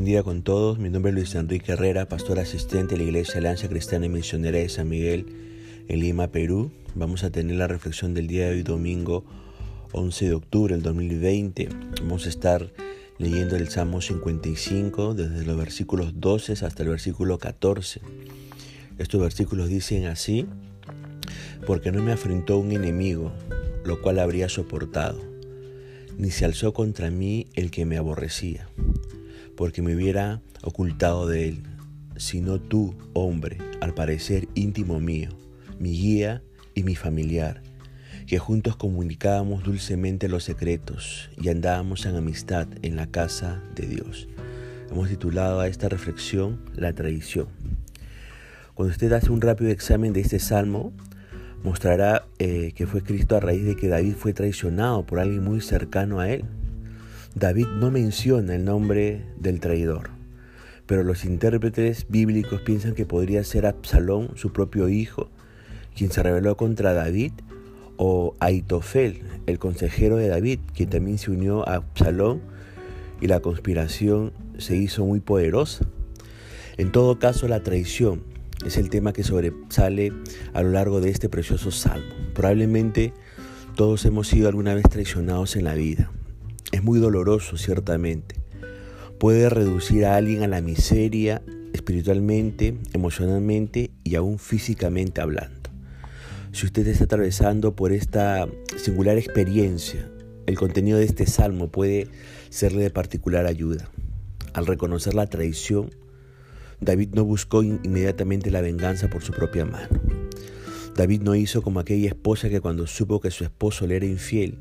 buen día con todos. Mi nombre es Luis Enrique Herrera, pastor asistente de la Iglesia Alianza Cristiana y Misionera de San Miguel en Lima, Perú. Vamos a tener la reflexión del día de hoy, domingo 11 de octubre del 2020. Vamos a estar leyendo el Salmo 55 desde los versículos 12 hasta el versículo 14. Estos versículos dicen así, porque no me afrentó un enemigo, lo cual habría soportado, ni se alzó contra mí el que me aborrecía porque me hubiera ocultado de él, sino tú, hombre, al parecer íntimo mío, mi guía y mi familiar, que juntos comunicábamos dulcemente los secretos y andábamos en amistad en la casa de Dios. Hemos titulado a esta reflexión La traición. Cuando usted hace un rápido examen de este salmo, mostrará eh, que fue escrito a raíz de que David fue traicionado por alguien muy cercano a él. David no menciona el nombre del traidor, pero los intérpretes bíblicos piensan que podría ser Absalón, su propio hijo, quien se rebeló contra David, o Aitofel, el consejero de David, quien también se unió a Absalón y la conspiración se hizo muy poderosa. En todo caso, la traición es el tema que sobresale a lo largo de este precioso salmo. Probablemente todos hemos sido alguna vez traicionados en la vida. Es muy doloroso, ciertamente. Puede reducir a alguien a la miseria espiritualmente, emocionalmente y aún físicamente hablando. Si usted está atravesando por esta singular experiencia, el contenido de este salmo puede serle de particular ayuda. Al reconocer la traición, David no buscó inmediatamente la venganza por su propia mano. David no hizo como aquella esposa que cuando supo que su esposo le era infiel,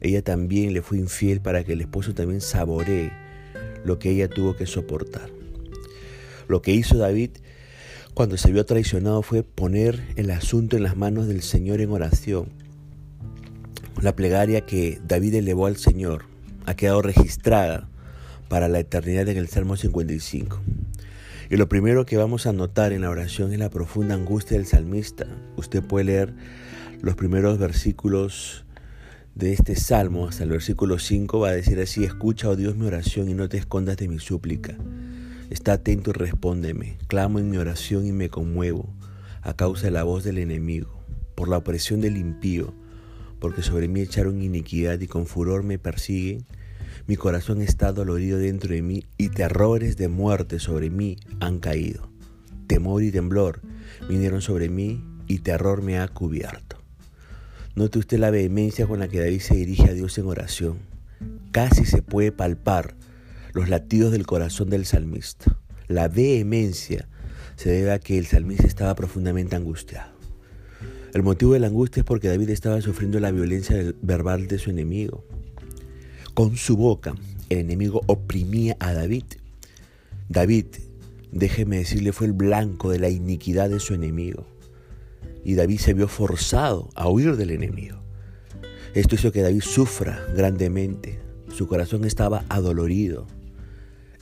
ella también le fue infiel para que el esposo también saboree lo que ella tuvo que soportar. Lo que hizo David cuando se vio traicionado fue poner el asunto en las manos del Señor en oración. La plegaria que David elevó al Señor ha quedado registrada para la eternidad en el Salmo 55. Y lo primero que vamos a notar en la oración es la profunda angustia del salmista. Usted puede leer los primeros versículos de este salmo hasta el versículo 5 va a decir así, escucha, oh Dios, mi oración y no te escondas de mi súplica. Está atento y respóndeme. Clamo en mi oración y me conmuevo a causa de la voz del enemigo, por la opresión del impío, porque sobre mí echaron iniquidad y con furor me persiguen. Mi corazón está dolorido dentro de mí y terrores de muerte sobre mí han caído. Temor y temblor vinieron sobre mí y terror me ha cubierto. Note usted la vehemencia con la que David se dirige a Dios en oración. Casi se puede palpar los latidos del corazón del salmista. La vehemencia se debe a que el salmista estaba profundamente angustiado. El motivo de la angustia es porque David estaba sufriendo la violencia verbal de su enemigo. Con su boca, el enemigo oprimía a David. David, déjeme decirle, fue el blanco de la iniquidad de su enemigo y David se vio forzado a huir del enemigo. Esto hizo que David sufra grandemente. Su corazón estaba adolorido.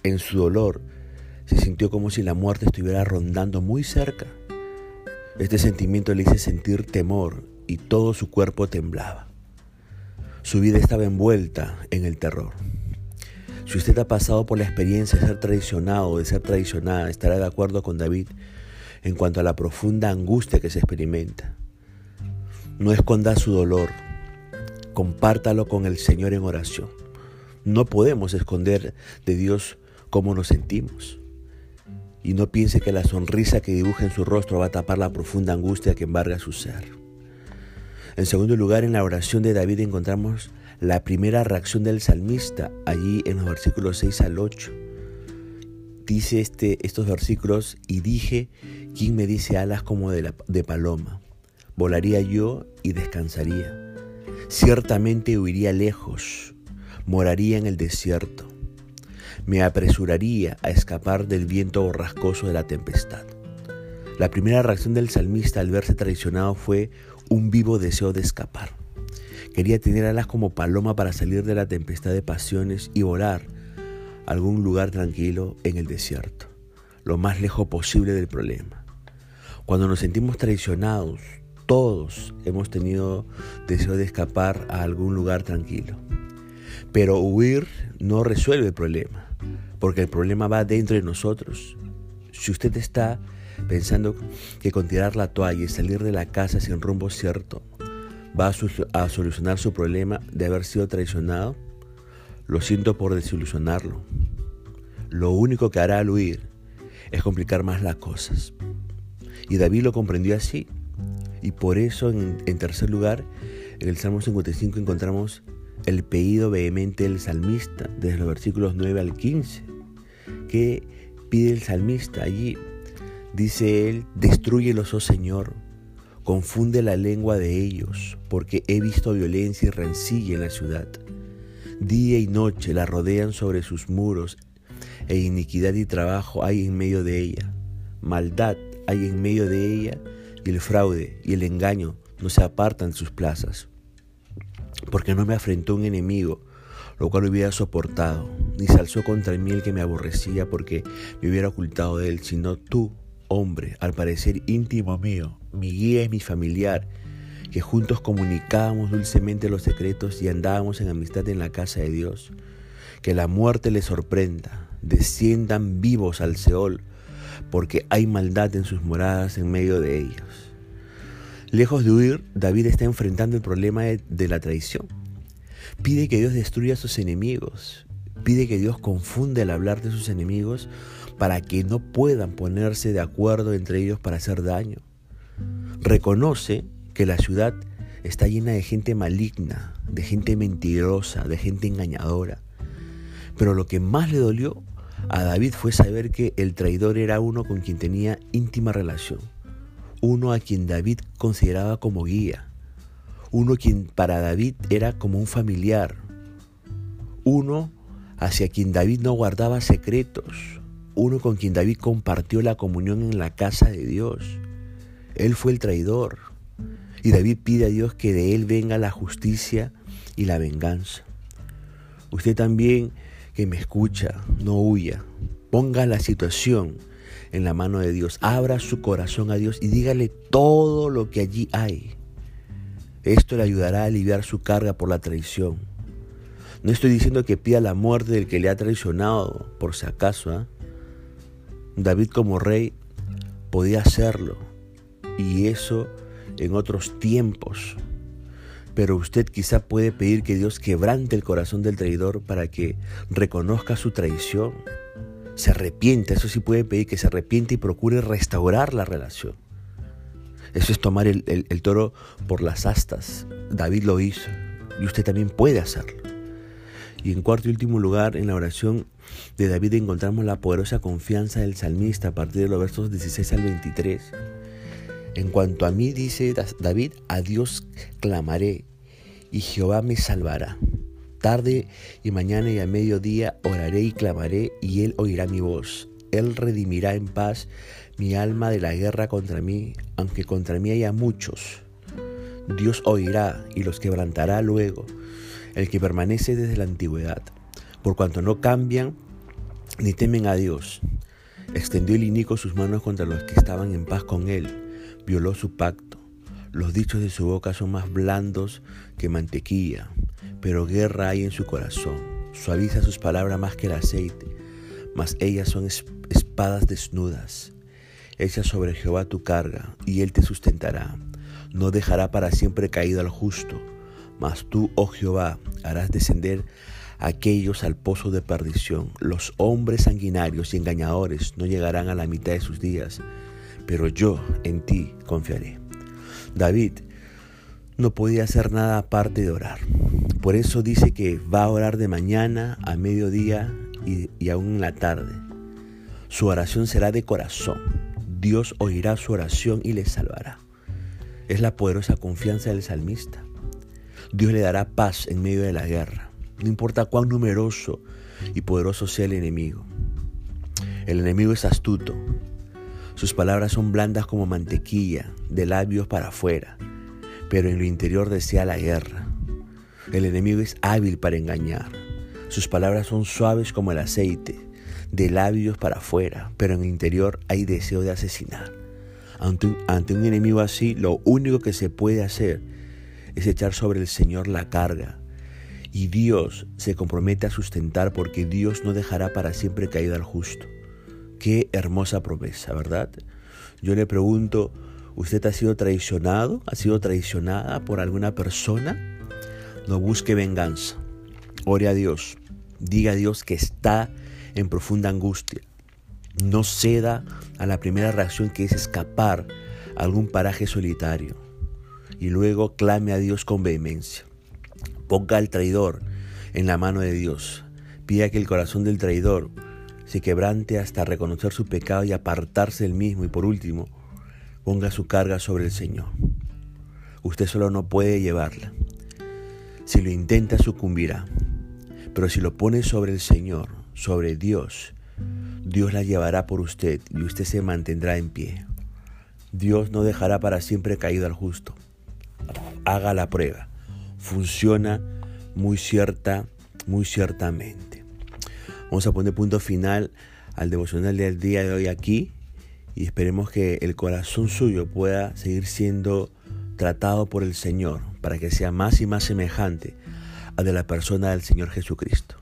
En su dolor se sintió como si la muerte estuviera rondando muy cerca. Este sentimiento le hizo sentir temor y todo su cuerpo temblaba. Su vida estaba envuelta en el terror. Si usted ha pasado por la experiencia de ser traicionado o de ser traicionada, estará de acuerdo con David en cuanto a la profunda angustia que se experimenta. No esconda su dolor, compártalo con el Señor en oración. No podemos esconder de Dios cómo nos sentimos. Y no piense que la sonrisa que dibuja en su rostro va a tapar la profunda angustia que embarga su ser. En segundo lugar, en la oración de David encontramos la primera reacción del salmista, allí en los versículos 6 al 8 dice este, estos versículos, y dije, ¿quién me dice alas como de, de paloma? Volaría yo y descansaría. Ciertamente huiría lejos, moraría en el desierto. Me apresuraría a escapar del viento borrascoso de la tempestad. La primera reacción del salmista al verse traicionado fue un vivo deseo de escapar. Quería tener alas como paloma para salir de la tempestad de pasiones y volar algún lugar tranquilo en el desierto, lo más lejos posible del problema. Cuando nos sentimos traicionados, todos hemos tenido deseo de escapar a algún lugar tranquilo. Pero huir no resuelve el problema. porque el problema va dentro de nosotros. Si usted está pensando que con tirar la toalla y salir de la casa sin rumbo cierto va a, solucionar su problema de haber sido traicionado, lo siento por desilusionarlo. Lo único que hará al huir es complicar más las cosas. Y David lo comprendió así. Y por eso, en, tercer lugar, en el Salmo 55 encontramos el pedido vehemente del salmista, desde los versículos 9 al 15, que pide el salmista allí. Dice él, destruyelos, oh Señor, confunde la lengua de ellos, porque he visto violencia y rencilla en la ciudad. Día y noche la rodean sobre sus muros, e iniquidad y trabajo hay en medio de ella. Maldad hay en medio de ella, y el fraude y el engaño no se apartan de sus plazas porque no me afrentó un enemigo, lo cual hubiera soportado, ni se alzó contra mí el que me aborrecía porque me hubiera ocultado de él, sino tú, hombre, al parecer íntimo mío, mi guía y mi familiar, que juntos comunicábamos dulcemente los secretos y andábamos en amistad en la casa de Dios. Que la muerte les sorprenda, desciendan vivos al Seol, porque hay maldad en sus moradas en medio de ellos. Lejos de huir, David está enfrentando el problema de, la traición. Pide que Dios destruya a sus enemigos. Pide que Dios confunda el hablar de sus enemigos para que no puedan ponerse de acuerdo entre ellos para hacer daño. Reconoce que la ciudad está llena de gente maligna, de gente mentirosa, de gente engañadora. Pero lo que más le dolió a David fue saber que el traidor era uno con quien tenía íntima relación uno a quien David consideraba como guía, uno quien para David era como un familiar, uno hacia quien David no guardaba secretos, uno con quien David compartió la comunión en la casa de Dios. Él fue el traidor y David pide a Dios que de él venga la justicia y la venganza. Usted también que me escucha, no huya, ponga la situación en la mano de Dios. Abra su corazón a Dios y dígale todo lo que allí hay. Esto le ayudará a aliviar su carga por la traición. No estoy diciendo que pida la muerte del que le ha traicionado, por si acaso. ¿ah? David como rey podía hacerlo. Y eso en otros tiempos. Pero usted quizá puede pedir que Dios quebrante el corazón del traidor para que reconozca su traición se arrepiente, eso sí puede pedir que se arrepiente y procure restaurar la relación. Eso es tomar el, toro por las astas. David lo hizo y usted también puede hacerlo. Y en cuarto y último lugar, en la oración de David encontramos la poderosa confianza del salmista a partir de los versos 16 al 23. En cuanto a mí, dice David, a Dios clamaré y Jehová me salvará. Tarde y mañana y a mediodía oraré y clamaré y Él oirá mi voz. Él redimirá en paz mi alma de la guerra contra mí, aunque contra mí haya muchos. Dios oirá y los quebrantará luego, el que permanece desde la antigüedad, por cuanto no cambian ni temen a Dios. Extendió el inico sus manos contra los que estaban en paz con él, violó su pacto. Los dichos de su boca son más blandos que mantequilla pero guerra hay en su corazón. Suaviza sus palabras más que el aceite, mas ellas son espadas desnudas. Echa sobre Jehová tu carga, y él te sustentará. No dejará para siempre caído al justo, mas tú, oh Jehová, harás descender aquellos al pozo de perdición. Los hombres sanguinarios y engañadores no llegarán a la mitad de sus días, pero yo en ti confiaré. David no podía hacer nada aparte de orar. Por eso dice que va a orar de mañana, a mediodía y, y aún en la tarde. Su oración será de corazón. Dios oirá su oración y le salvará. Es la poderosa confianza del salmista. Dios le dará paz en medio de la guerra. No importa cuán numeroso y poderoso sea el enemigo. El enemigo es astuto. Sus palabras son blandas como mantequilla, de labios para afuera, pero en lo interior desea la guerra. El enemigo es hábil para engañar. Sus palabras son suaves como el aceite, de labios para afuera, pero en el interior hay deseo de asesinar. Ante un, ante un enemigo así, lo único que se puede hacer es echar sobre el Señor la carga y Dios se compromete a sustentar porque Dios no dejará para siempre caído al justo. Qué hermosa promesa, ¿verdad? Yo le pregunto, ¿usted ha sido traicionado? ¿Ha sido traicionada por alguna persona? No busque venganza. Ore a Dios. Diga a Dios que está en profunda angustia. No ceda a la primera reacción que es escapar a algún paraje solitario. Y luego clame a Dios con vehemencia. Ponga al traidor en la mano de Dios. Pida que el corazón del traidor se quebrante hasta reconocer su pecado y apartarse del mismo. Y por último, ponga su carga sobre el Señor. Usted solo no puede llevarla. Si lo intenta, sucumbirá. Pero si lo pone sobre el Señor, sobre Dios, Dios la llevará por usted y usted se mantendrá en pie. Dios no dejará para siempre caído al justo. Haga la prueba funciona muy cierta, muy ciertamente. Vamos a poner punto final al devocional del día de hoy aquí y esperemos que el corazón suyo pueda seguir siendo tratado por el Señor para que sea más y más semejante a de la persona del Señor Jesucristo.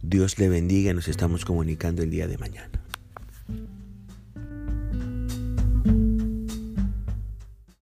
Dios le bendiga y nos estamos comunicando el día de mañana.